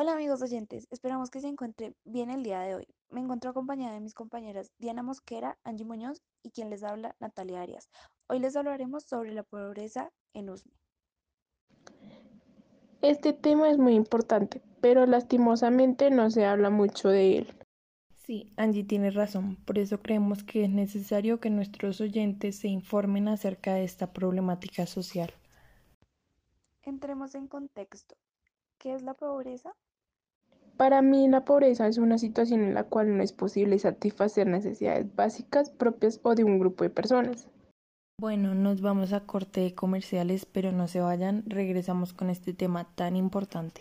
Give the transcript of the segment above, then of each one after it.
Hola amigos oyentes, esperamos que se encuentre bien el día de hoy. Me encuentro acompañada de mis compañeras Diana Mosquera, Angie Muñoz y quien les habla, Natalia Arias. Hoy les hablaremos sobre la pobreza en USME. Este tema es muy importante, pero lastimosamente no se habla mucho de él. Sí, Angie tiene razón, por eso creemos que es necesario que nuestros oyentes se informen acerca de esta problemática social. Entremos en contexto. ¿Qué es la pobreza? Para mí la pobreza es una situación en la cual no es posible satisfacer necesidades básicas propias o de un grupo de personas. Bueno, nos vamos a corte de comerciales, pero no se vayan, regresamos con este tema tan importante.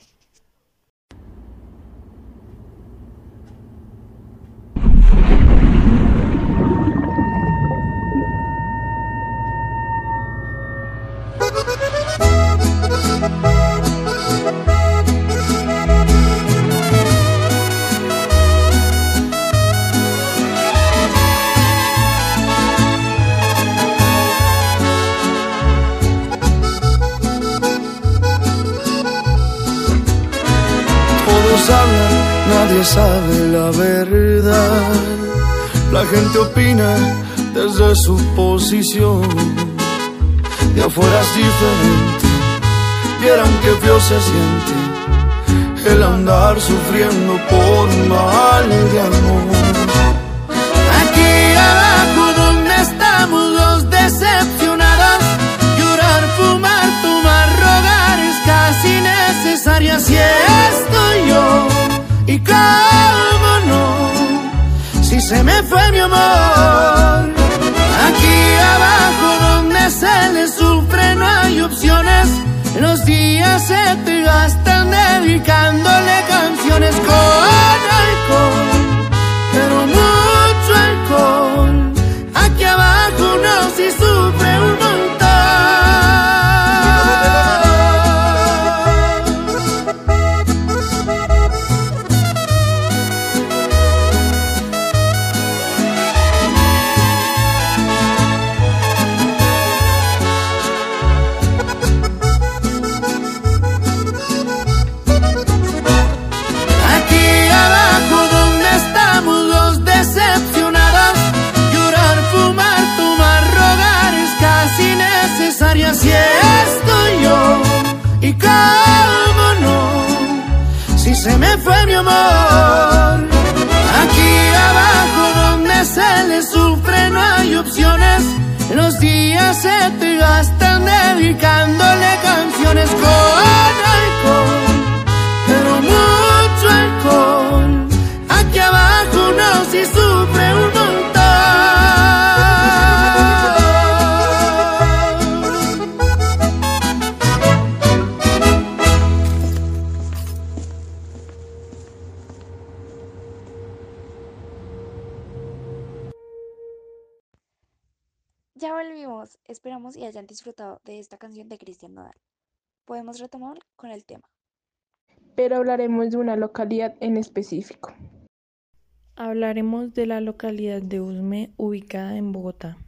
nadie sabe la verdad. La gente opina desde su posición. De afuera es diferente, vieran que feo se siente el andar sufriendo por mal de amor. Aquí abajo donde estamos los decepcionados, llorar, fumar, tomar, rogar es casi necesario. Así se me fue mi amor. Se me fue mi amor. Aquí abajo donde se le sufre no hay opciones. Los días se te gastan dedicándole canciones Ya volvimos, esperamos y hayan disfrutado de esta canción de Cristian Nodal. Podemos retomar con el tema. Pero hablaremos de una localidad en específico. Hablaremos de la localidad de Usme, ubicada en Bogotá.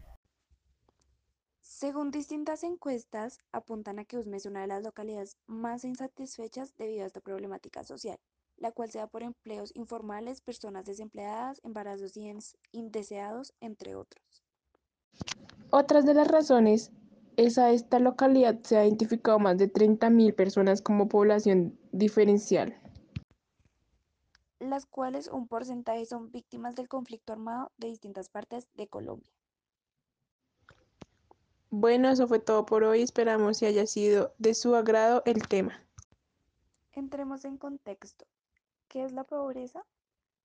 Según distintas encuestas, apuntan a que Usme es una de las localidades más insatisfechas debido a esta problemática social, la cual se da por empleos informales, personas desempleadas, embarazos indeseados, entre otros. Otras de las razones es a esta localidad se ha identificado más de 30.000 personas como población diferencial. las cuales un porcentaje son víctimas del conflicto armado de distintas partes de Colombia. Bueno, eso fue todo por hoy. Esperamos si haya sido de su agrado el tema. Entremos en contexto. ¿Qué es la pobreza?